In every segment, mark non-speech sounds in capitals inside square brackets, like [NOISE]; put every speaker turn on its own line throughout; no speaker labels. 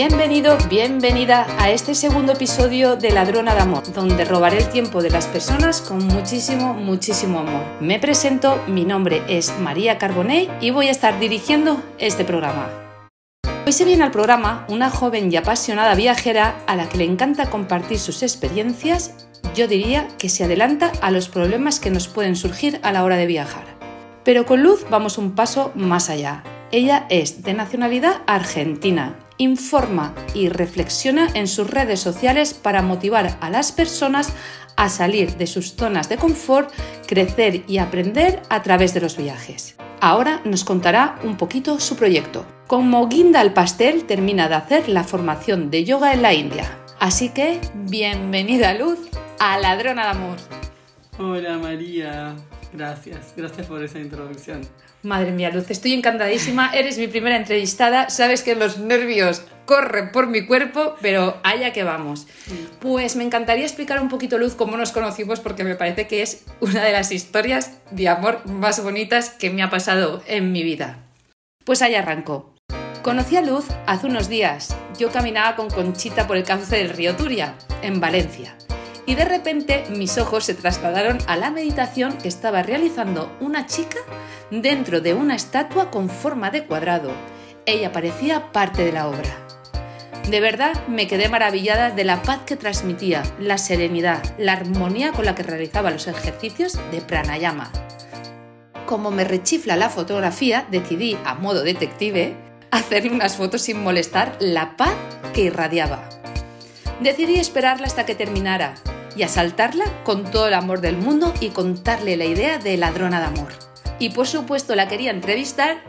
Bienvenido, bienvenida a este segundo episodio de Ladrona de Amor, donde robaré el tiempo de las personas con muchísimo, muchísimo amor. Me presento, mi nombre es María Carbonell y voy a estar dirigiendo este programa. Hoy se viene al programa una joven y apasionada viajera a la que le encanta compartir sus experiencias, yo diría que se adelanta a los problemas que nos pueden surgir a la hora de viajar. Pero con Luz vamos un paso más allá. Ella es de nacionalidad argentina, informa y reflexiona en sus redes sociales para motivar a las personas a salir de sus zonas de confort, crecer y aprender a través de los viajes. Ahora nos contará un poquito su proyecto. Como guinda al pastel, termina de hacer la formación de yoga en la India. Así que, bienvenida Luz a Ladrona de Amor.
Hola María, gracias, gracias por esa introducción.
Madre mía, Luz, estoy encantadísima. Eres mi primera entrevistada. Sabes que los nervios corren por mi cuerpo, pero allá que vamos. Pues me encantaría explicar un poquito, Luz, cómo nos conocimos, porque me parece que es una de las historias de amor más bonitas que me ha pasado en mi vida. Pues ahí arranco. Conocí a Luz hace unos días. Yo caminaba con Conchita por el cauce del río Turia, en Valencia. Y de repente mis ojos se trasladaron a la meditación que estaba realizando una chica dentro de una estatua con forma de cuadrado. Ella parecía parte de la obra. De verdad me quedé maravillada de la paz que transmitía, la serenidad, la armonía con la que realizaba los ejercicios de pranayama. Como me rechifla la fotografía, decidí, a modo detective, hacerle unas fotos sin molestar la paz que irradiaba. Decidí esperarla hasta que terminara y asaltarla con todo el amor del mundo y contarle la idea de ladrona de amor. Y por supuesto la quería entrevistar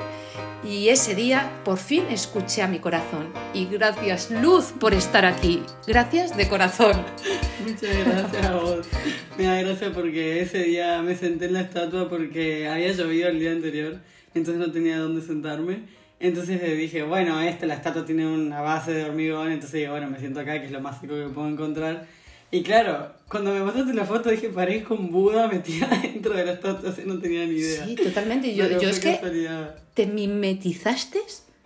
y ese día por fin escuché a mi corazón. Y gracias Luz por estar aquí. Gracias de corazón.
Muchas gracias a vos. Me da gracia porque ese día me senté en la estatua porque había llovido el día anterior, entonces no tenía dónde sentarme. Entonces dije, bueno, esta, la estatua tiene una base de hormigón, entonces digo, bueno, me siento acá, que es lo más seco que puedo encontrar. Y claro, cuando me mostraste la foto dije, parezco un Buda metida [LAUGHS] dentro de la estatua, así no tenía ni idea.
Sí, totalmente. Yo, yo es que te mimetizaste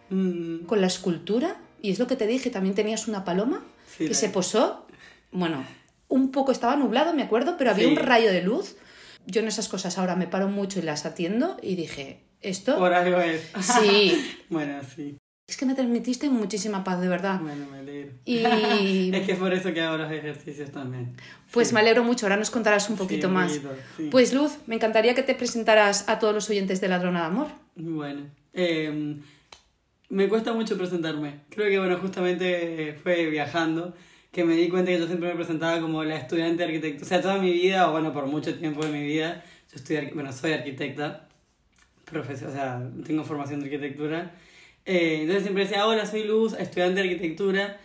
Mm,
con la escultura y es lo que te dije, también tenías una paloma
Sí,
que se posó, bueno, un poco estaba nublado, me acuerdo, pero había
Sí.
un rayo de luz. Yo en esas cosas ahora me paro mucho y las atiendo y dije, esto
por algo es.
sí, [LAUGHS]
bueno, sí.
Es que me transmitiste muchísima paz, de verdad.
Bueno, me alegro.
Y [LAUGHS]
es que es por eso que hago los ejercicios también.
pues
Sí.
me alegro mucho, ahora nos contarás un poquito
un
más.
sí.
Pues Luz, me encantaría que te presentaras a todos los oyentes de Ladrona de Amor.
Bueno, eh, me cuesta mucho presentarme. Creo que, bueno, justamente fue viajando que me di cuenta que yo siempre me presentaba como la estudiante de arquitectura. O sea, toda mi vida, o bueno, por mucho tiempo de mi vida, yo arqu- bueno, soy arquitecta, profesor, o sea, tengo formación de arquitectura. Eh, entonces siempre decía, hola, soy Luz, estudiante de arquitectura.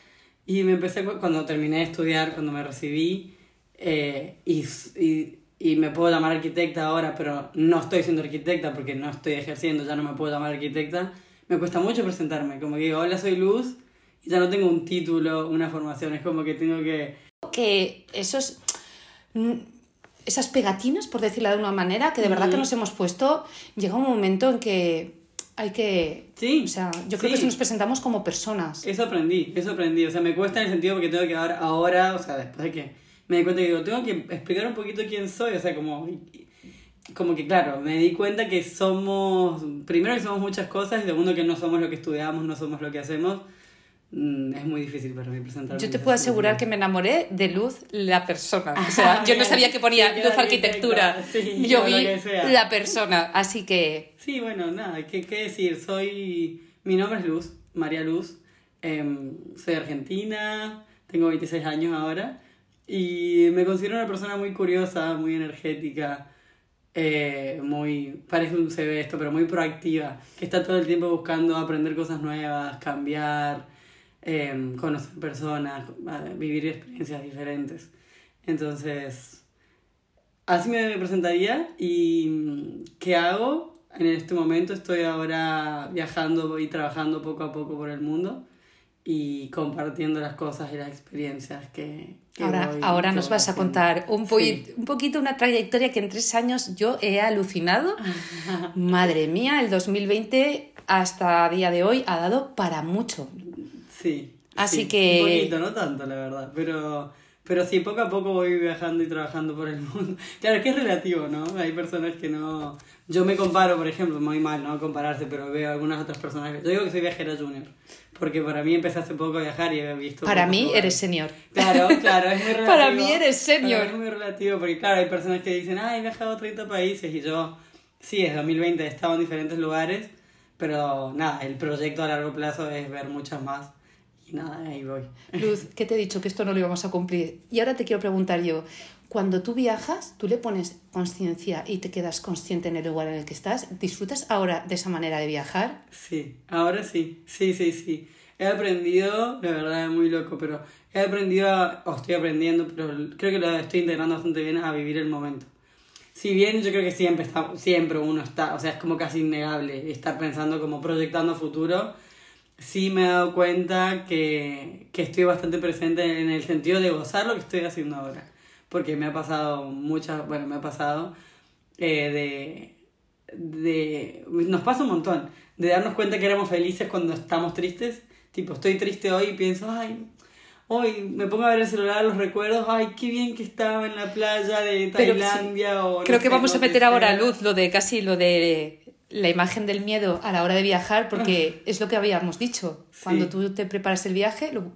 Y me empecé, cu- cuando terminé de estudiar, cuando me recibí, eh, y, y, y me puedo llamar arquitecta ahora, pero no estoy siendo arquitecta porque no estoy ejerciendo, ya no me puedo llamar arquitecta. Me cuesta mucho presentarme, como que digo, hola, soy Luz, y ya no tengo un título, una formación, es como que tengo que...
que esos esas pegatinas, por decirlo de una manera, que de verdad que nos hemos puesto, llega un momento en que hay que...
Sí,
O sea, yo creo
sí.
que nos presentamos como personas.
Eso aprendí, eso aprendí. O sea, me cuesta en el sentido porque tengo que ahora, ahora o sea, después de que me di cuenta que digo, tengo que explicar un poquito quién soy. O sea, como, como que claro, me di cuenta que somos, primero que somos muchas cosas y segundo que no somos lo que estudiamos, no somos lo que hacemos. Mm, es muy difícil para mí presentarme.
Yo te puedo asegurar que me enamoré de Luz, la persona. O sea,
Ah,
yo no sabía [LAUGHS] que ponía
Sí,
Luz Arquitectura.
sí,
yo vi la persona. Así que,
Sí, bueno, nada, ¿qué, qué decir? Soy. Mi nombre es Luz, María Luz. em, soy argentina, tengo 26 años ahora. Y me considero una persona muy curiosa, muy energética, eh, muy. Parece un CV esto, pero muy proactiva, que está todo el tiempo buscando aprender cosas nuevas, cambiar, em, conocer personas, eh, vivir experiencias diferentes. Entonces. Así me presentaría y mm, ¿qué hago? En este momento estoy ahora viajando y trabajando poco a poco por el mundo y compartiendo las cosas y las experiencias que... que
ahora,
voy-
ahora
que
nos vas a contar un,
Sí.
poqui- un poquito una trayectoria que en tres años yo he alucinado. [LAUGHS] Madre mía, el 2020 hasta día de hoy ha dado para mucho.
Sí,
Así
Sí,
que...
Un poquito, no tanto, la verdad. Pero, pero sí, poco a poco voy viajando y trabajando por el [LAUGHS] mundo. Claro, es que es relativo, ¿no? Hay personas que no. Yo me comparo, por ejemplo, muy mal, ¿no? Compararse, pero veo algunas otras personas. Yo digo que soy viajera junior. Porque para mí empecé hace poco a viajar y he visto.
Para mí
lugares.
eres senior.
Claro, claro, es muy [LAUGHS] relativo.
Para mí eres senior.
Mí Es muy relativo, porque claro, hay personas que dicen, ah, he viajado a 30 países y yo, sí, desde 2020 he estado en diferentes lugares, pero nada, el proyecto a largo plazo es ver muchas más nada, ahí voy.
Luz, ¿qué te he dicho? Que esto no lo íbamos a cumplir. Y ahora te quiero preguntar yo, cuando tú viajas, tú le pones conciencia y te quedas consciente en el lugar en el que estás, ¿disfrutas ahora de esa manera de viajar?
Sí, ahora sí, sí, sí, sí. He aprendido, la verdad es muy loco, pero he aprendido, a- o estoy aprendiendo, pero creo que lo estoy integrando bastante bien a vivir el momento. Si bien yo creo que siempre está, siempre uno está, o sea, es como casi innegable estar pensando como proyectando futuro, sí me he dado cuenta que, que estoy bastante presente en el sentido de gozar lo que estoy haciendo ahora. Porque me ha pasado muchas, bueno, me ha pasado eh, de, de... Nos pasa un montón, de darnos cuenta que éramos felices cuando estamos tristes. Tipo, estoy triste hoy y pienso, ay, hoy me pongo a ver el celular, los recuerdos, ay, qué bien que estaba en la playa de
Pero
Tailandia o... no
Creo que vamos a meter ahora a luz lo de casi lo de la imagen del miedo a la hora de viajar, porque es lo que habíamos dicho.
Sí.
Cuando tú te preparas el viaje lo-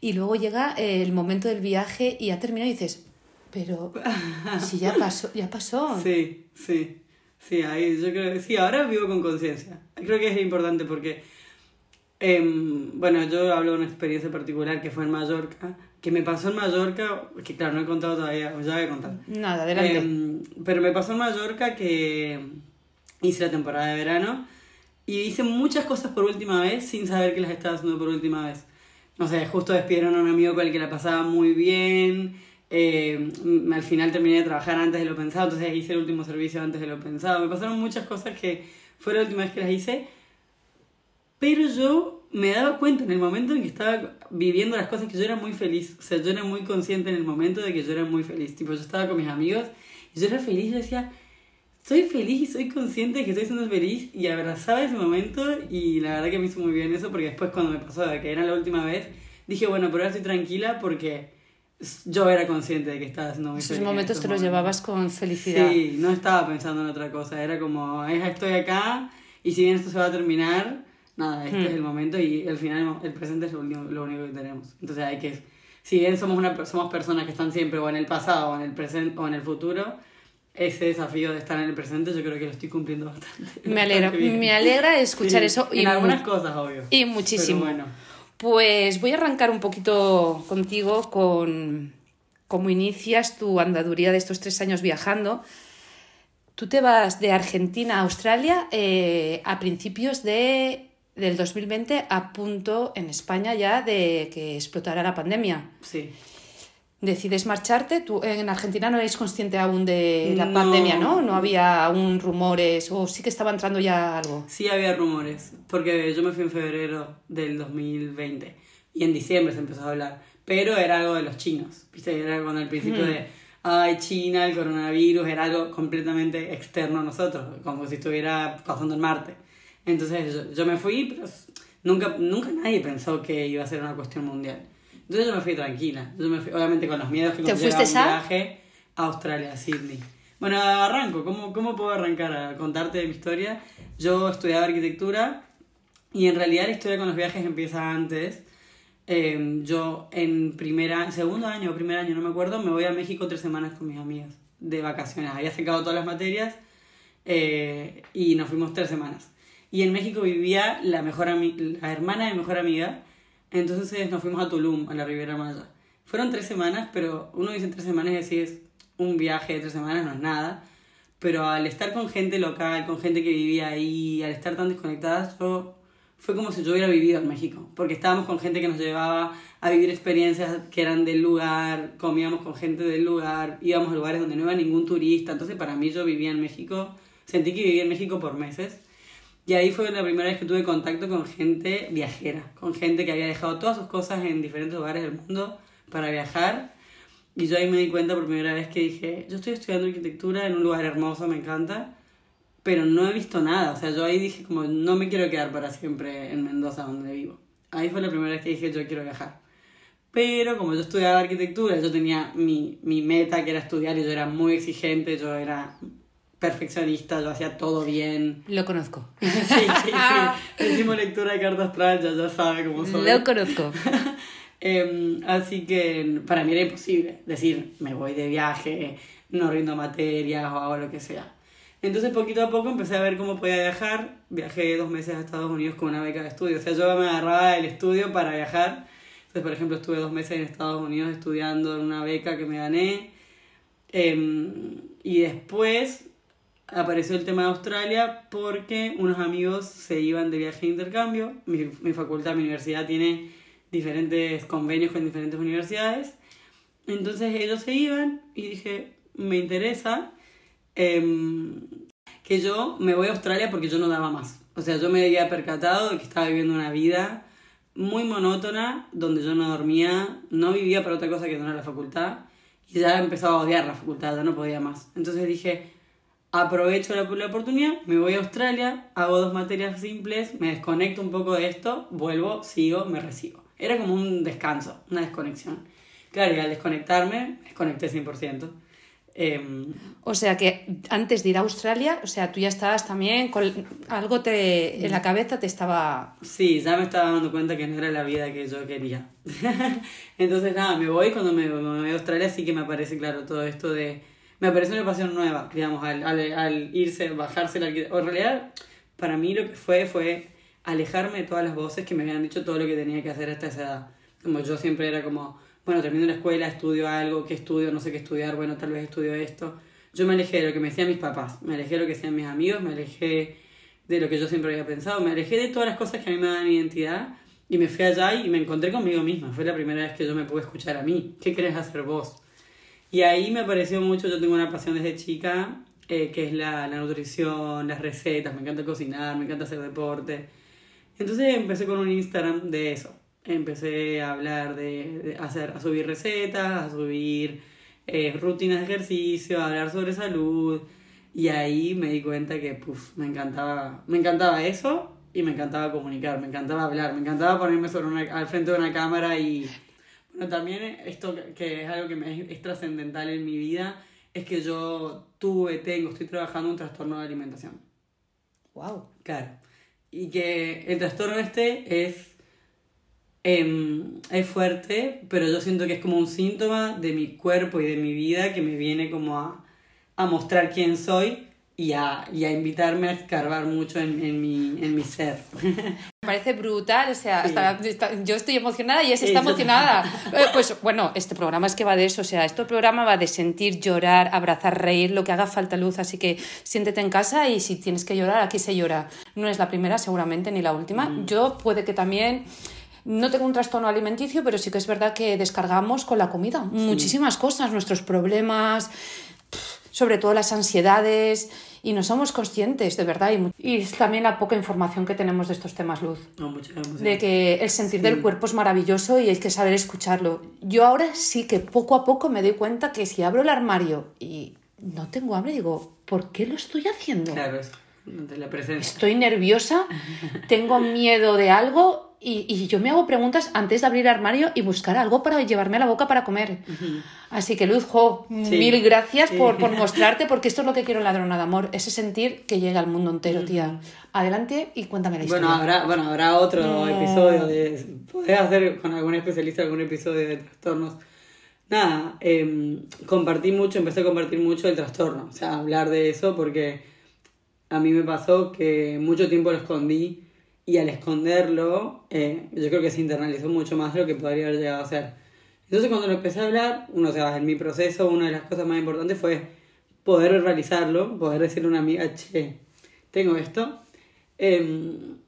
y luego llega el momento del viaje y ya termina y dices, pero [LAUGHS] si ya pasó, ya pasó.
Sí, sí, sí, ahí yo creo sí, ahora vivo con conciencia. Creo que es importante porque, em, bueno, yo hablo de una experiencia particular que fue en Mallorca, que me pasó en Mallorca, que claro, no he contado todavía, ya voy a contar.
Nada, adelante.
Em, pero me pasó en Mallorca que hice la temporada de verano y hice muchas cosas por última vez sin saber que las estaba haciendo por última vez. No sé, justo despidieron a un amigo con el que la pasaba muy bien. eh, al final terminé de trabajar antes de lo pensado, entonces hice el último servicio antes de lo pensado. Me pasaron muchas cosas que fue la última vez que las hice, pero yo me daba cuenta en el momento en que estaba viviendo las cosas que yo era muy feliz. O sea, yo era muy consciente en el momento de que yo era muy feliz. Tipo, yo estaba con mis amigos y yo era feliz. Yo decía, soy feliz y soy consciente de que estoy siendo feliz. Y abrazaba ese momento y la verdad que me hizo muy bien eso porque después cuando me pasó de que era la última vez, dije, bueno, pero ahora estoy tranquila porque yo era consciente de que estaba siendo muy
Esos momentos te los llevabas con felicidad.
Sí, no estaba pensando en otra cosa, era como, "Es- estoy acá y si bien esto se va a terminar, nada, este
Hmm.
es el momento y al final el presente es lo único, lo único que tenemos. Entonces hay que, si bien somos, una, somos personas que están siempre o en el pasado o en el presente o en el futuro, ese desafío de estar en el presente yo creo que lo estoy cumpliendo bastante.
Me alegra, me alegra escuchar
Sí,
eso. Y
algunas cosas, obvio.
Y muchísimo.
Bueno.
Pues voy a arrancar un poquito contigo con cómo inicias tu andaduría de estos tres años viajando. Tú te vas de Argentina a Australia eh, a principios de, del 2020, a punto en España ya de que explotara la pandemia.
Sí.
Decides marcharte, tú en Argentina no erais consciente aún de la
No.
pandemia, ¿no? No había aún rumores o sí que estaba entrando ya algo.
Sí había rumores, porque yo me fui en febrero del 2020 y en diciembre se empezó a hablar, pero era algo de los chinos, ¿viste? Era cuando al principio de, ay, China, el coronavirus, era algo completamente externo a nosotros, como si estuviera pasando en Marte. Entonces yo, yo me fui, pero nunca, nunca nadie pensó que iba a ser una cuestión mundial. Entonces yo me fui tranquila, yo me fui, obviamente con los miedos que
¿Te
conlleva
fuiste
un viaje a Australia, a Sydney. Bueno, arranco. ¿Cómo, ¿Cómo puedo arrancar a contarte de mi historia? Yo estudiaba arquitectura y en realidad la historia con los viajes empieza antes. Eh, yo en primera, segundo año o primer año, no me acuerdo, me voy a México tres semanas con mis amigas de vacaciones. Había sacado todas las materias eh, y nos fuimos tres semanas. Y en México vivía la, mejor la hermana de mi mejor amiga, entonces nos fuimos a Tulum, a la Riviera Maya. Fueron tres semanas, pero uno dice tres semanas y así es un viaje de tres semanas, no es nada. Pero al estar con gente local, con gente que vivía ahí, al estar tan desconectadas, yo fue como si yo hubiera vivido en México, porque estábamos con gente que nos llevaba a vivir experiencias que eran del lugar, comíamos con gente del lugar, íbamos a lugares donde no iba ningún turista, entonces para mí yo vivía en México, sentí que vivía en México por meses. Y ahí fue la primera vez que tuve contacto con gente viajera, con gente que había dejado todas sus cosas en diferentes lugares del mundo para viajar. Y yo ahí me di cuenta por primera vez que dije, yo estoy estudiando arquitectura en un lugar hermoso, me encanta, pero no he visto nada. O sea, yo ahí dije como, no me quiero quedar para siempre en Mendoza, donde vivo. Ahí fue la primera vez que dije yo quiero viajar. Pero como yo estudiaba arquitectura, yo tenía mi, mi meta que era estudiar y yo era muy exigente, yo era perfeccionista, yo hacía todo bien.
Lo conozco. [LAUGHS]
sí, sí, sí. Hicimos lectura de cartas astral, ya, ya sabe cómo soy.
Lo conozco. [LAUGHS]
Em, así que para mí era imposible decir, me voy de viaje, no rindo materias o hago lo que sea. Entonces poquito a poco empecé a ver cómo podía viajar. Viajé dos meses a Estados Unidos con una beca de estudio. O sea, yo me agarraba del estudio para viajar. Entonces, por ejemplo, estuve dos meses en Estados Unidos estudiando en una beca que me gané. Em, y después apareció el tema de Australia porque unos amigos se iban de viaje de intercambio. Mi, mi facultad, mi universidad tiene diferentes convenios con diferentes universidades. Entonces ellos se iban y dije, me interesa em, que yo me voy a Australia porque yo no daba más. O sea, yo me había percatado de que estaba viviendo una vida muy monótona, donde yo no dormía, no vivía para otra cosa que no era la facultad, y ya empezaba a odiar la facultad, ya no podía más. Entonces dije, aprovecho la, la oportunidad, me voy a Australia, hago dos materias simples, me desconecto un poco de esto, vuelvo, sigo, me recibo. Era como un descanso, una desconexión. Claro, y al desconectarme, me desconecté 100%. Em,
O sea que antes de ir a Australia, o sea, tú ya estabas también con algo te en la cabeza te estaba
sí, ya me estaba dando cuenta que no era la vida que yo quería. [LAUGHS] Entonces, nada, me voy. Cuando me, me voy a Australia, sí que me aparece, claro, todo esto de. Me aparece una pasión nueva, digamos, al, al, al irse, bajarse la arquitectura. En realidad, para mí lo que fue fue alejarme de todas las voces que me habían dicho todo lo que tenía que hacer hasta esa edad. Como yo siempre era como, bueno, termino la escuela, estudio algo, ¿qué estudio? No sé qué estudiar, bueno, tal vez estudio esto. Yo me alejé de lo que me decían mis papás, me alejé de lo que decían mis amigos, me alejé de lo que yo siempre había pensado, me alejé de todas las cosas que a mí me dan identidad y me fui allá y me encontré conmigo misma. Fue la primera vez que yo me pude escuchar a mí. ¿Qué querés hacer vos? Y ahí me pareció mucho, yo tengo una pasión desde chica, eh, que es la, la nutrición, las recetas, me encanta cocinar, me encanta hacer deporte. Entonces empecé con un Instagram de eso. Empecé a hablar de, hacer, a subir recetas, a subir eh, rutinas de ejercicio, a hablar sobre salud. Y ahí me di cuenta que puf, me encantaba, me encantaba eso y me encantaba comunicar, me encantaba hablar, me encantaba ponerme sobre una, al frente de una cámara y bueno, también esto que- es algo que me es, es trascendental en mi vida es que yo tuve, tengo, estoy trabajando un trastorno de alimentación.
wow.
Claro. Y que el trastorno este es, em, es fuerte, pero yo siento que es como un síntoma de mi cuerpo y de mi vida que me viene como a, a mostrar quién soy y a, y a invitarme a escarbar mucho en, en, mi, en mi ser. [LAUGHS]
Me parece brutal, o sea,
Sí.
hasta- está- yo estoy emocionada y ella está emocionada. Eh, Pues bueno, este programa es que va de eso, o sea, este programa va de sentir, llorar, abrazar, reír, lo que haga falta luz, así que siéntete en casa y si tienes que llorar, aquí se llora. No es la primera seguramente ni la última. Yo puede que también... No tengo un trastorno alimenticio, pero sí que es verdad que descargamos con la comida muchísimas cosas, nuestros problemas, sobre todo las ansiedades, y no somos conscientes, de verdad. Y, y es también la poca información que tenemos de estos temas, Luz.
No.
De que el sentir del cuerpo es maravilloso y hay que saber escucharlo. Yo ahora sí que poco a poco me doy cuenta que si abro el armario y no tengo hambre, digo, ¿por qué lo estoy haciendo?
Claro. De la presencia.
Estoy nerviosa, tengo miedo de algo y, y yo me hago preguntas antes de abrir el armario y buscar algo para llevarme a la boca para comer. Así que Luz, jo, mil gracias
sí.
por, por [LAUGHS] mostrarte, porque esto es lo que quiero en Ladrona de Amor, ese sentir que llega al mundo entero, tía. Adelante y cuéntame la historia.
Bueno, habrá, bueno, habrá otro episodio de. Podés hacer con algún especialista algún episodio de trastornos. Nada, em, compartí mucho, empecé a compartir mucho el trastorno. O sea, hablar de eso porque a mí me pasó que mucho tiempo lo escondí y al esconderlo, eh, yo creo que se internalizó mucho más de lo que podría haber llegado a ser. Entonces, cuando lo empecé a hablar, uno, o sea, en mi proceso, una de las cosas más importantes fue poder realizarlo, poder decirle a una amiga, che, tengo esto. Em,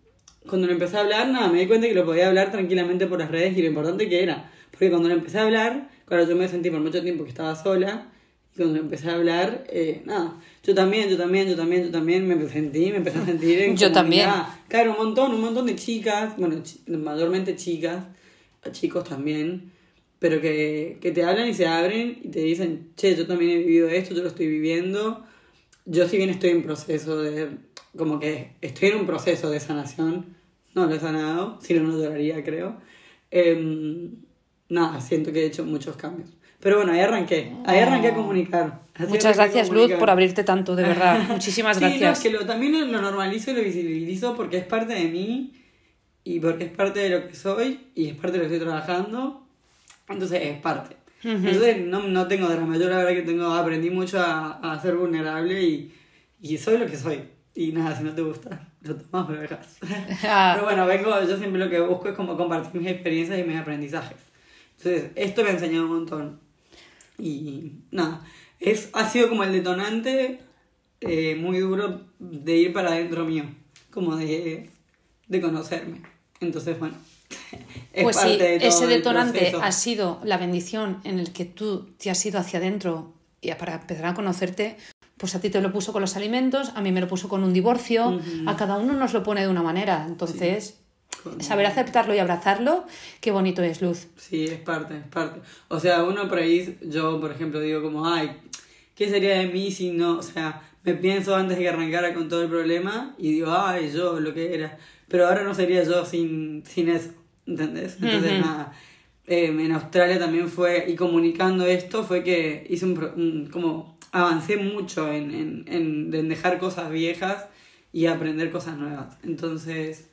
cuando lo empecé a hablar, nada, me di cuenta que lo podía hablar tranquilamente por las redes y lo importante que era. Porque cuando lo empecé a hablar, claro, yo me sentí por mucho tiempo que estaba sola. Cuando empecé a hablar, eh, nada, yo también, yo también, yo también, yo también me sentí, me empecé a sentir en [LAUGHS]
Yo también.
Claro, un montón, un montón de chicas, bueno, chi- mayormente chicas, chicos también, pero que, que te hablan y se abren y te dicen, che, yo también he vivido esto, yo lo estoy viviendo. Yo si bien estoy en proceso de, como que estoy en un proceso de sanación No lo he sanado, si no, no lloraría, creo. Em, nada, siento que he hecho muchos cambios. Pero bueno, ahí arranqué. Ahí arranqué a comunicar. Así
Muchas gracias, Luz,
comunicar.
por abrirte tanto, de verdad. [LAUGHS] Muchísimas
Sí, no,
gracias.
es que lo, también lo normalizo y lo visibilizo porque es parte de mí y porque es parte de lo que soy y es parte de lo que estoy trabajando. Entonces es parte. Entonces no, no tengo drama. Yo la verdad que tengo, aprendí mucho a, a ser vulnerable y, y soy lo que soy. Y nada, si no te gusta, lo tomas o lo dejas. [LAUGHS] [LAUGHS] Pero bueno, vengo, yo siempre lo que busco es como compartir mis experiencias y mis aprendizajes. Entonces, esto me ha enseñado un montón. Y nada, es, ha sido como el detonante eh, muy duro de ir para adentro mío, como de, de conocerme. Entonces, bueno, [LAUGHS] es
Pues sí,
parte de todo
ese detonante ha sido la bendición en el que tú te has ido hacia adentro y para empezar a conocerte, pues a ti te lo puso con los alimentos, a mí me lo puso con un divorcio, a cada uno nos lo pone de una manera. Entonces, saber aceptarlo y abrazarlo, qué bonito es, Luz.
Sí, es parte, es parte. O sea, uno por ahí, yo por ejemplo digo como, ay, ¿qué sería de mí si no? O sea, me pienso antes de que arrancara con todo el problema y digo, ay, yo, lo que era. Pero ahora no sería yo sin, sin eso, ¿entendés? Entonces, nada. Eh, en Australia también fue, y comunicando esto, fue que hice un, como, avancé mucho en, en, en, en dejar cosas viejas y aprender cosas nuevas. Entonces,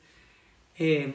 eh,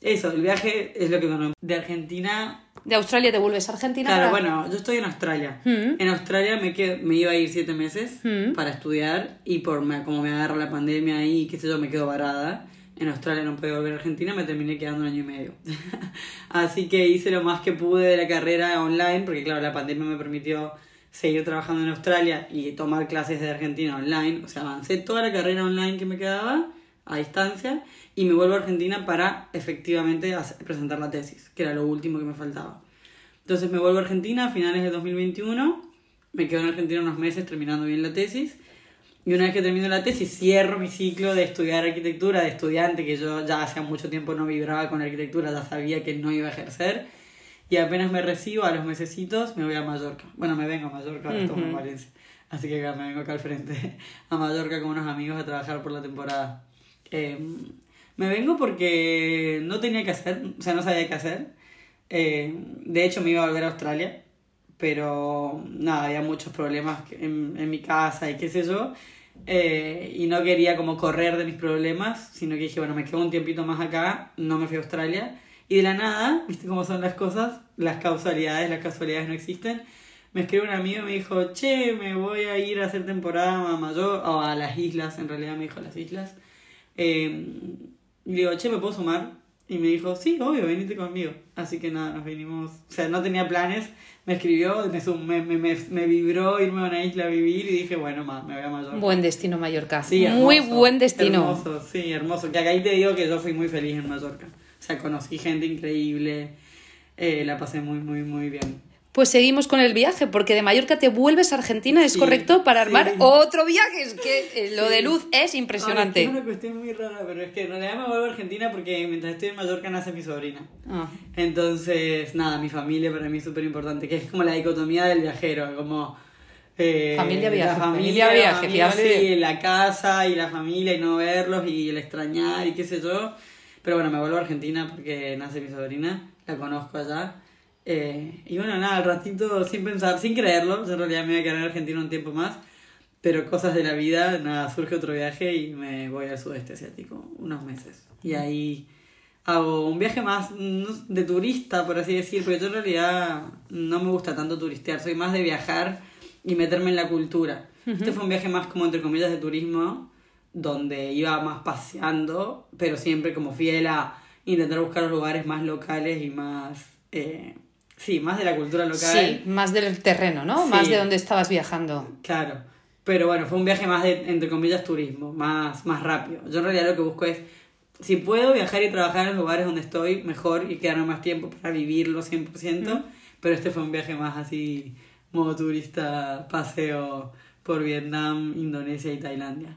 eso, el viaje es lo que conozco. De Argentina
De Australia te vuelves a Argentina.
Claro,
para-
bueno, yo estoy en Australia.
Mm.
En Australia me, me iba a ir siete meses
Mm.
para estudiar y por me- como me agarra la pandemia ahí, qué sé yo, me quedo varada. En Australia no pude volver a Argentina, me terminé quedando un año y medio. [LAUGHS] Así que hice lo más que pude de la carrera online, porque claro, la pandemia me permitió seguir trabajando en Australia y tomar clases de Argentina online. O sea, avancé toda la carrera online que me quedaba a distancia y me vuelvo a Argentina para efectivamente hacer- presentar la tesis, que era lo último que me faltaba. Entonces me vuelvo a Argentina a finales de 2021, me quedo en Argentina unos meses terminando bien la tesis y una vez que termino la tesis cierro mi ciclo de estudiar arquitectura, de estudiante, que yo ya hacía mucho tiempo no vibraba con arquitectura, ya sabía que no iba a ejercer y apenas me recibo a los mesecitos me voy a Mallorca. Bueno, me vengo a Mallorca, ahora estamos en
Ujú.
Valencia. Así que acá me vengo acá al frente [LAUGHS] a Mallorca con unos amigos a trabajar por la temporada. Eh, me vengo porque no tenía que hacer, o sea, no sabía qué hacer. Eh, de hecho, me iba a volver a Australia, pero nada, había muchos problemas en, en mi casa y qué sé yo. eh, y no quería como correr de mis problemas, sino que dije, bueno, me quedo un tiempito más acá, no me fui a Australia. Y de la nada, [LAUGHS] viste cómo son las cosas, las causalidades, las casualidades no existen. Me escribió un amigo y me dijo, che, me voy a ir a hacer temporada a Mayor, o a las islas, en realidad me dijo a las islas. Eh, y le digo, che, ¿me puedo sumar? Y me dijo, sí, obvio, venite conmigo. Así que nada, nos vinimos. O sea, no tenía planes. Me escribió, me, sum- me, me, me, vibró irme a una isla a vivir y dije, bueno, ma, me voy a Mallorca.
Buen destino, Mallorca.
Sí,
Muy
hermoso,
buen destino.
Hermoso, sí, hermoso. Que acá ahí te digo que yo fui muy feliz en Mallorca. O sea, conocí gente increíble. eh, la pasé muy, muy, muy bien.
Pues seguimos con el viaje, porque de Mallorca te vuelves a Argentina, ¿es
Sí,
correcto? Para armar
sí.
otro viaje. Es que eh, lo
Sí.
de luz es
Ahora, es
impresionante.
una cuestión muy rara, pero es que en realidad me vuelvo a Argentina porque mientras estoy en Mallorca nace mi sobrina.
Ah.
Entonces, nada, mi familia para mí es súper importante, que es como la dicotomía del viajero, como... eh,
Familia, viaje,
la familia,
familia, viaje,
amigos, la casa y la familia y no verlos y el extrañar y qué sé yo. Pero bueno, me vuelvo a Argentina porque nace mi sobrina, la conozco allá. Eh, y bueno, nada, al ratito, sin pensar, sin creerlo, yo en realidad me voy a quedar en Argentina un tiempo más, pero cosas de la vida, nada, surge otro viaje y me voy al sudeste asiático unos meses. Y ahí hago un viaje más de turista, por así decir, porque yo en realidad no me gusta tanto turistear, soy más de viajar y meterme en la cultura. Este fue un viaje más como entre comillas de turismo, donde iba más paseando, pero siempre como fiel a intentar buscar los lugares más locales y más... eh, sí, más de la cultura local.
Sí, más del terreno, ¿no?
Sí.
Más de donde estabas viajando.
Claro. Pero bueno, fue un viaje más de, entre comillas, turismo, más, más rápido. Yo en realidad lo que busco es, si puedo viajar y trabajar en los lugares donde estoy, mejor y quedarme más tiempo para vivirlo 100%. Pero este fue un viaje más así, modo turista, paseo por Vietnam, Indonesia y Tailandia.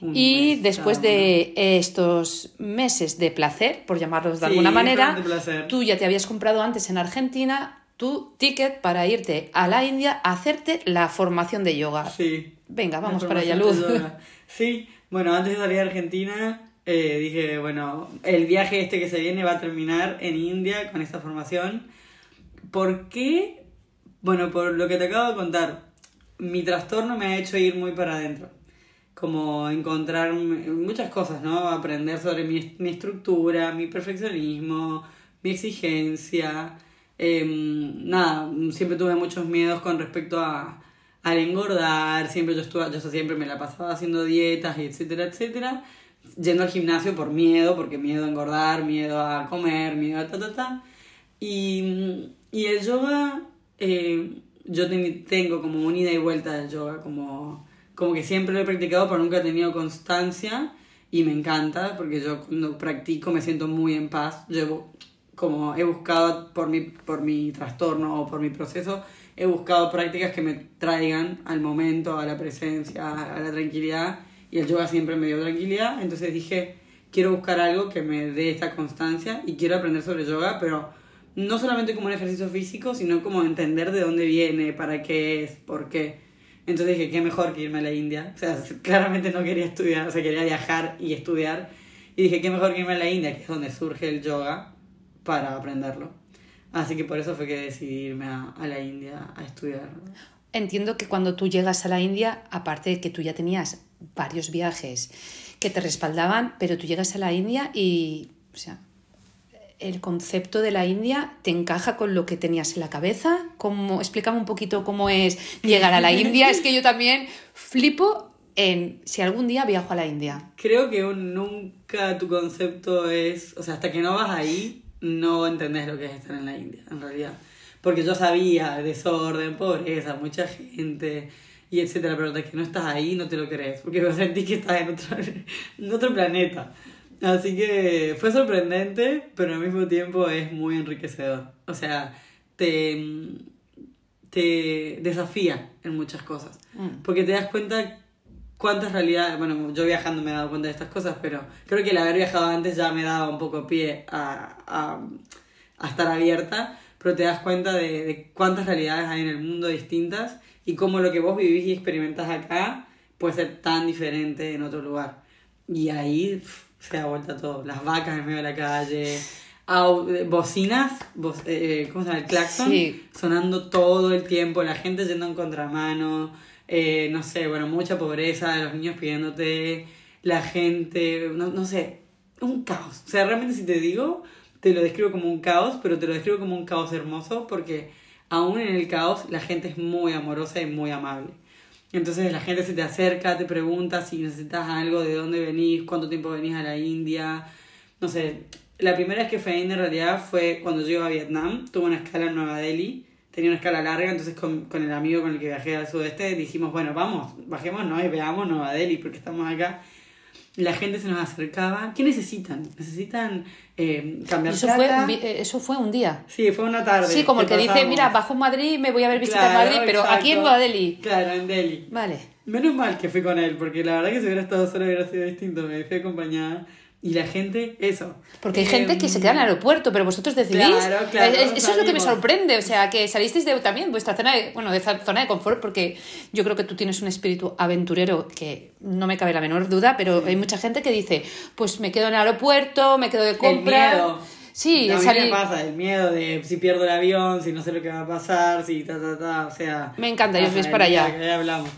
Un
Y
mes
después de estos meses de placer, por llamarlos de
Sí,
alguna manera, tú ya te habías comprado antes en Argentina tu ticket para irte a la India a hacerte la formación de yoga.
Sí.
Venga, vamos para allá, Luz.
Sí, bueno, antes de salir a Argentina, Eh, dije, bueno, el viaje este que se viene va a terminar en India con esta formación. ¿Por qué? Bueno, por lo que te acabo de contar, mi trastorno me ha hecho ir muy para adentro. Como encontrar muchas cosas, ¿no? Aprender sobre mi, mi estructura, mi perfeccionismo, mi exigencia. Em, nada, siempre tuve muchos miedos con respecto a, al engordar, siempre yo estuve, yo siempre me la pasaba haciendo dietas etcétera, etcétera, yendo al gimnasio por miedo, porque miedo a engordar, miedo a comer, miedo a ta ta ta. Y, y el yoga, eh, yo tengo como un ida y vuelta del yoga, como, como que siempre lo he practicado, pero nunca he tenido constancia y me encanta, porque yo cuando practico me siento muy en paz. Llevo, como he buscado por mi, por mi trastorno o por mi proceso, he buscado prácticas que me traigan al momento, a la presencia, a la tranquilidad, y el yoga siempre me dio tranquilidad, entonces dije, quiero buscar algo que me dé esta constancia y quiero aprender sobre yoga, pero no solamente como un ejercicio físico, sino como entender de dónde viene, para qué es, por qué. Entonces dije, qué mejor que irme a la India. O sea, [LAUGHS] claramente no quería estudiar, o sea, quería viajar y estudiar. Y dije, qué mejor que irme a la India, que es donde surge el yoga, para aprenderlo. Así que por eso fue que decidí irme a, a la India a estudiar.
Entiendo que cuando tú llegas a la India, aparte de que tú ya tenías varios viajes que te respaldaban, pero tú llegas a la India y, o sea, el concepto de la India te encaja con lo que tenías en la cabeza? ¿Cómo, explícame un poquito cómo es llegar a la India. es que yo también flipo en si algún día viajo a la India.
Creo que nunca tu concepto es, o sea, hasta que no vas ahí, no entendés lo que es estar en la India, en realidad. Porque yo sabía desorden, pobreza, mucha gente y etcétera, pero hasta que no estás ahí no te lo crees, porque sentís que estás en [LAUGHS] en otro planeta. Así que fue sorprendente, pero al mismo tiempo es muy enriquecedor. O sea, te, te desafía en muchas cosas. Mm. Porque te das cuenta cuántas realidades, bueno, yo viajando me he dado cuenta de estas cosas, pero creo que el haber viajado antes ya me daba un poco pie a, a, a estar abierta, pero te das cuenta de, de, cuántas realidades hay en el mundo distintas y cómo lo que vos vivís y experimentás acá puede ser tan diferente en otro lugar. Y ahí se ha vuelto todo. Las vacas en medio de la calle, bocinas, eh, ¿cómo se llama? El claxon, sonando todo el tiempo, la gente yendo en contramano, eh, no sé, bueno, mucha pobreza, los niños pidiéndote, la gente, no, no sé, un caos. O sea, realmente si te digo, te lo describo como un caos, pero te lo describo como un caos hermoso porque aún en el caos la gente es muy amorosa y muy amable. Entonces la gente se te acerca, te pregunta si necesitas algo, de dónde venís, cuánto tiempo venís a la India. No sé, la primera vez que fue a India en realidad fue cuando yo iba a Vietnam, tuve una escala en Nueva Delhi, tenía una escala larga, entonces con, con el amigo con el que viajé al sudeste dijimos, bueno, vamos, bajemos no y veamos Nueva Delhi porque estamos acá la gente se nos acercaba. ¿Qué necesitan? ¿Necesitan eh, cambiar
eso
plata?
Fue, eh, eso fue un día.
Sí, fue una tarde.
Sí, como el que dice, mira, bajo Madrid, me voy a ver visitar Madrid, pero aquí en Delhi.
Claro, en Delhi.
Vale.
Menos mal que fui con él, porque la verdad que si hubiera estado solo hubiera sido distinto. Me fui acompañada. Y la gente, eso.
Porque hay gente que se queda en el aeropuerto, pero vosotros decidís.
Claro, claro,
eso es lo que me sorprende. O sea, que salisteis de también vuestra zona de, bueno, de zona de confort, porque yo creo que tú tienes un espíritu aventurero que no me cabe la menor duda, pero hay mucha gente que dice, pues me quedo en el aeropuerto, me quedo de compra.
El miedo.
Sí,
a mí me pasa el miedo de si pierdo el avión, si no sé lo que va a pasar, si ta, ta, ta, o sea...
Me encanta, yo ves para allá.
Que ya hablamos.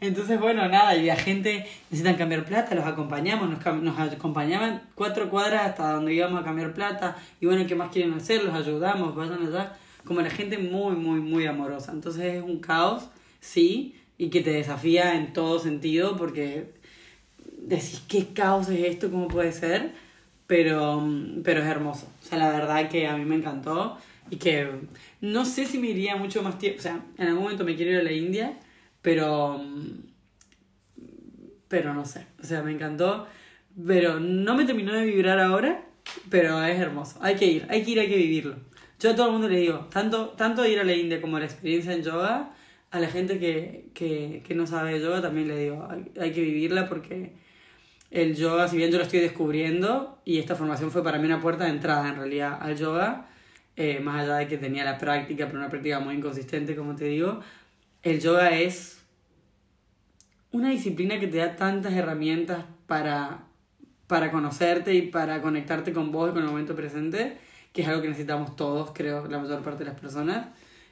Entonces, bueno, nada, y la gente necesitan cambiar plata, los acompañamos, nos, nos acompañaban cuatro cuadras hasta donde íbamos a cambiar plata, y bueno, ¿qué más quieren hacer? Los ayudamos, vayan allá. Como la gente muy, muy, muy amorosa. Entonces es un caos, sí, y que te desafía en todo sentido, porque decís, ¿qué caos es esto? ¿Cómo puede ser? Pero, pero es hermoso. O sea, la verdad que a mí me encantó, y que no sé si me iría mucho más tiempo, o sea, en algún momento me quiero ir a la India, pero. Pero no sé. O sea, me encantó. Pero no me terminó de vibrar ahora. Pero es hermoso. Hay que ir, hay que ir, hay que vivirlo. Yo a todo el mundo le digo, tanto, tanto ir a la India como la experiencia en yoga, a la gente que, que, que no sabe de yoga también le digo, hay, que vivirla porque el yoga, si bien yo lo estoy descubriendo, y esta formación fue para mí una puerta de entrada en realidad al yoga, eh, más allá de que tenía la práctica, pero una práctica muy inconsistente, como te digo, el yoga es una disciplina que te da tantas herramientas para para conocerte y para conectarte con vos y con el momento presente, que es algo que necesitamos todos, creo, la mayor parte de las personas.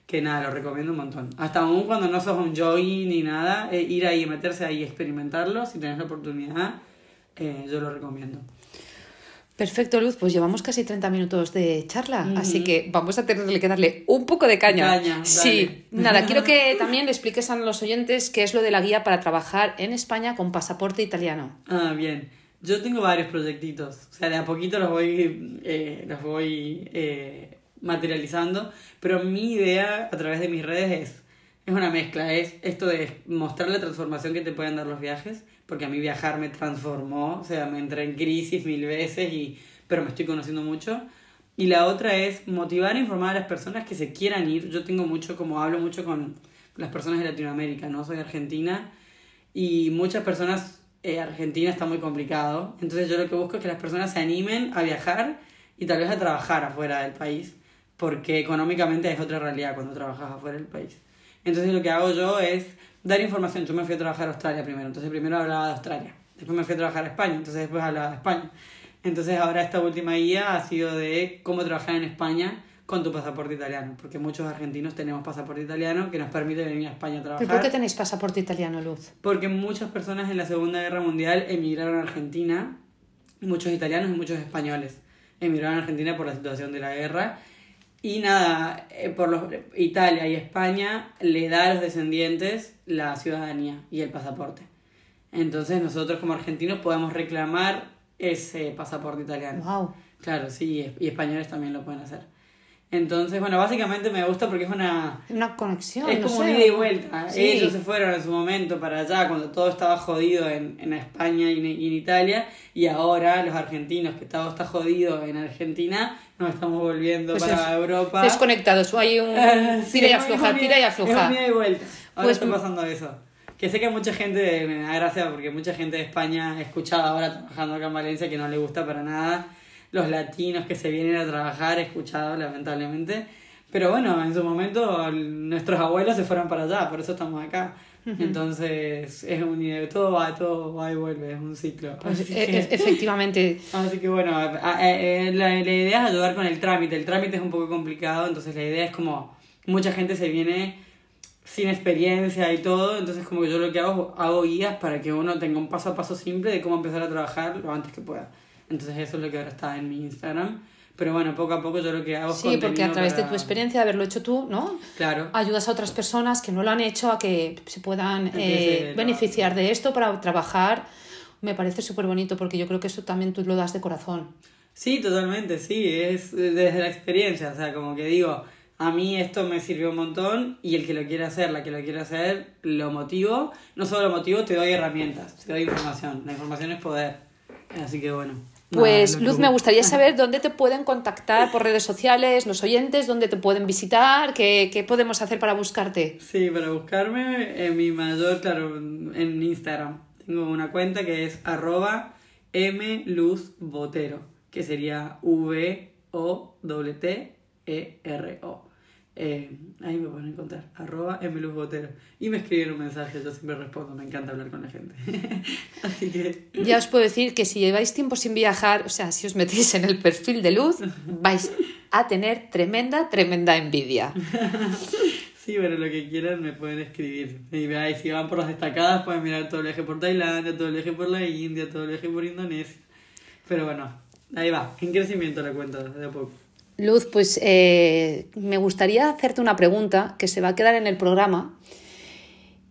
Que nada, lo recomiendo un montón. Hasta aún cuando no sos un yogi ni nada, eh, ir ahí, meterse ahí experimentarlo, si tenés la oportunidad, eh, yo lo recomiendo.
Perfecto, Luz. Pues llevamos casi 30 minutos de charla, así que vamos a tenerle que darle un poco de caña.
Caña,
sí,
dale.
nada, quiero que [LAUGHS] también le expliques a los oyentes qué es lo de la guía para trabajar en España con pasaporte italiano.
Ah, bien. Yo tengo varios proyectitos. O sea, de a poquito los voy, eh, los voy eh, materializando. Pero mi idea a través de mis redes es, es una mezcla. Es esto de mostrar la transformación que te pueden dar los viajes. Porque a mí viajar me transformó. O sea, me entré en crisis mil veces, y, pero me estoy conociendo mucho. Y la otra es motivar e informar a las personas que se quieran ir. Yo tengo mucho, como hablo mucho con las personas de Latinoamérica, ¿no? Soy argentina y muchas personas, eh, Argentina está muy complicado. Entonces yo lo que busco es que las personas se animen a viajar y tal vez a trabajar afuera del país, porque económicamente es otra realidad cuando trabajas afuera del país. Entonces lo que hago yo es dar información. Yo me fui a trabajar a Australia primero, entonces primero hablaba de Australia. Después me fui a trabajar a España, entonces después hablaba de España. Entonces ahora esta última guía ha sido de cómo trabajar en España con tu pasaporte italiano, porque muchos argentinos tenemos pasaporte italiano que nos permite venir a España a trabajar.
¿Pero por qué tenéis pasaporte italiano, Luz?
Porque muchas personas en la Segunda Guerra Mundial emigraron a Argentina, muchos italianos y muchos españoles emigraron a Argentina por la situación de la guerra. Y nada, eh, por los, Italia y España le da a los descendientes la ciudadanía y el pasaporte. Entonces nosotros como argentinos podemos reclamar ese pasaporte italiano.
Wow.
Claro, sí, y españoles también lo pueden hacer. Entonces, bueno, básicamente me gusta porque es una,
Una conexión.
es
no
como un ida y vuelta.
Sí.
Ellos se fueron en su momento para allá cuando todo estaba jodido en, en España y en, y en Italia. Y ahora los argentinos, que todo está jodido en Argentina, nos estamos volviendo
Pues
para
es-
Europa.
Desconectados. Hay un [LAUGHS]
Sí,
tira y afloja, tira y afloja.
Es vuelta. Ahora
Pues-
está pasando eso. Que sé que mucha gente, me da gracia porque mucha gente de España he escuchado ahora trabajando acá en Valencia que no le gusta para nada. Los latinos que se vienen a trabajar, he escuchado lamentablemente. Pero bueno, en su momento nuestros abuelos se fueron para allá, por eso estamos acá. Entonces, es un ida- todo va, todo va y vuelve, es un ciclo.
Pues,
Así
e-
que-
e- efectivamente. [LAUGHS]
Así que bueno, a- a- eh, la, la idea es ayudar con el trámite. El trámite es un poco complicado, entonces la idea es como mucha gente se viene sin experiencia y todo, entonces como que yo lo que hago, hago guías para que uno tenga un paso a paso simple de cómo empezar a trabajar lo antes que pueda. Entonces eso es lo que ahora está en mi Instagram. Pero bueno, poco a poco yo lo que hago
Sí, porque a través de
para-
tu experiencia de haberlo hecho tú, ¿no?
Claro.
Ayudas a otras personas que no lo han hecho a que se puedan eh,
la-
beneficiar de esto para trabajar. Me parece súper bonito porque yo creo que eso también tú lo das de corazón.
Sí, totalmente, sí, es desde la experiencia, o sea, como que digo, a mí esto me sirvió un montón y el que lo quiere hacer, la que lo quiere hacer, lo motivo, no solo lo motivo, te doy herramientas, te doy información, la información es poder, así que bueno.
Pues Luz, me gustaría [LAUGHS] saber dónde te pueden contactar por redes sociales, los oyentes, dónde te pueden visitar, qué, qué podemos hacer para buscarte.
Sí, para buscarme, en mi mayor, claro, en Instagram, tengo una cuenta que es arroba mluzbotero, que sería V-O-T-T-E-R-O. Eh, ahí me pueden encontrar, arroba mluzbotero. Y me escriben un mensaje, yo siempre respondo, me encanta hablar con la gente. [LAUGHS] Así que...
Ya os puedo decir que si lleváis tiempo sin viajar, o sea, si os metéis en el perfil de Luz, vais a tener tremenda, tremenda envidia. [LAUGHS]
Sí, bueno, lo que quieran me pueden escribir. Y ahí, si van por las destacadas, pueden mirar todo el eje por Tailandia, todo el eje por la India, todo el eje por Indonesia. Pero bueno, ahí va, en crecimiento la cuenta de a poco.
Luz, pues eh, me gustaría hacerte una pregunta que se va a quedar en el programa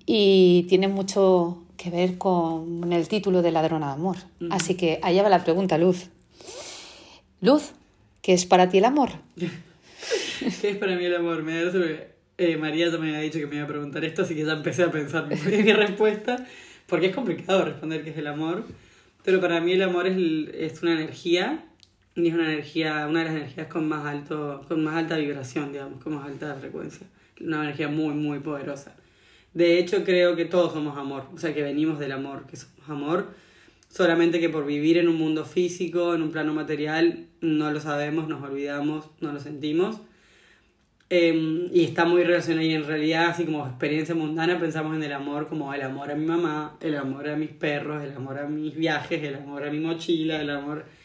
y tiene mucho que ver con el título de Ladrona de Amor. Así que allá va la pregunta, Luz. Luz, ¿qué es para ti el amor? [LAUGHS]
¿Qué es para mí el amor? Me eh, María ya me había dicho que me iba a preguntar esto, así que ya empecé a pensar [LAUGHS] mi, mi respuesta, porque es complicado responder qué es el amor, pero para mí el amor es, es una energía, y es una energía, una de las energías con más, alto, con más alta vibración, digamos, con más alta frecuencia, una energía muy, muy poderosa. De hecho, creo que todos somos amor, o sea, que venimos del amor, que somos amor, solamente que por vivir en un mundo físico, en un plano material, no lo sabemos, nos olvidamos, no lo sentimos. Em, y está muy relacionado y en realidad, así como experiencia mundana, pensamos en el amor como el amor a mi mamá, el amor a mis perros, el amor a mis viajes, el amor a mi mochila, el amor...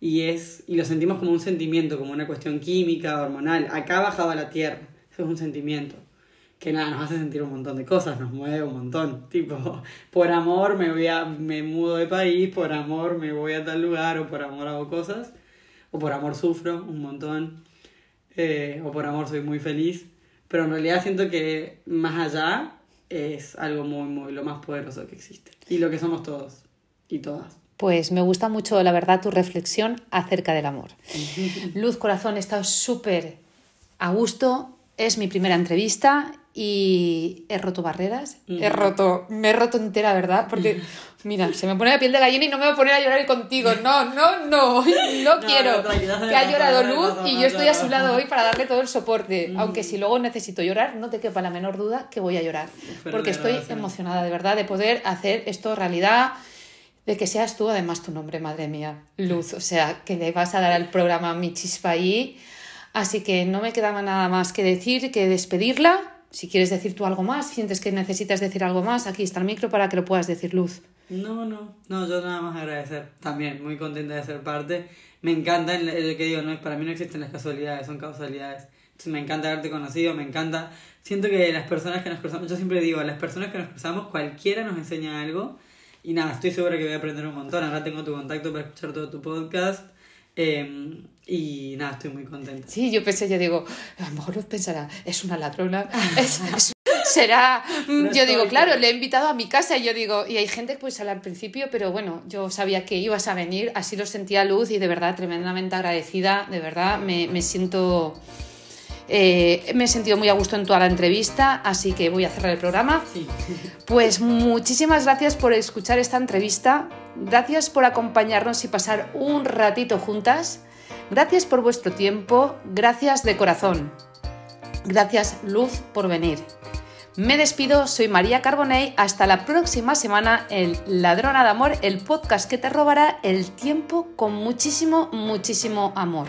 Y, es, y lo sentimos como un sentimiento, como una cuestión química, hormonal. Acá bajado a la tierra, eso es un sentimiento. Que nada, nos hace sentir un montón de cosas, nos mueve un montón. [LAUGHS] Tipo, por amor me, voy a, me mudo de país, por amor me voy a tal lugar, o por amor hago cosas, o por amor sufro un montón eh, o por amor soy muy feliz, pero en realidad siento que más allá es algo muy, muy, lo más poderoso que existe y lo que somos todos y todas.
Pues me gusta mucho, la verdad, tu reflexión acerca del amor. Luz Corazón, he estado súper a gusto. Es mi primera entrevista y he roto barreras. He roto, me he roto entera, ¿verdad? Porque, mira, se me pone la piel de gallina y no me voy a poner a llorar contigo. No, no, no, no, quiero. que ha llorado Luz y yo estoy a su lado hoy para darle todo el soporte. Aunque si luego necesito llorar, no te quepa la menor duda que voy a llorar. Porque estoy emocionada, de verdad, de poder hacer esto realidad. De que seas tú, además, tu nombre, madre mía, Luz. O sea, que le vas a dar al programa mi chispa ahí. Así que no me quedaba nada más que decir que despedirla si quieres decir tú algo más, sientes que necesitas decir algo más, aquí está el micro para que lo puedas decir, Luz.
No, no, no, yo nada más agradecer. También muy contenta de ser parte. Me encanta lo que digo, no para mí no existen las casualidades, son causalidades. Me encanta haberte conocido, me encanta. Siento que las personas que nos cruzamos, yo siempre digo, las personas que nos cruzamos, cualquiera nos enseña algo. Y nada, estoy segura que voy a aprender un montón. Ahora tengo tu contacto para escuchar todo tu podcast. Eh, y nada, estoy muy contenta.
Sí, yo pensé, yo digo, a lo mejor pensará, es una ladrona, es, será... [LAUGHS] yo digo, claro, le he invitado a mi casa y yo digo, y hay gente que pues al principio, pero bueno, yo sabía que ibas a venir, así lo sentía Luz y de verdad tremendamente agradecida, de verdad me, me siento... Eh, me he sentido muy a gusto en toda la entrevista, así que voy a cerrar el programa.
Sí.
Pues muchísimas gracias por escuchar esta entrevista, gracias por acompañarnos y pasar un ratito juntas. Gracias por vuestro tiempo, gracias de corazón. Gracias Luz por venir. Me despido, soy María Carbonell, hasta la próxima semana en Ladrona de Amor, el podcast que te robará el tiempo con muchísimo, muchísimo amor.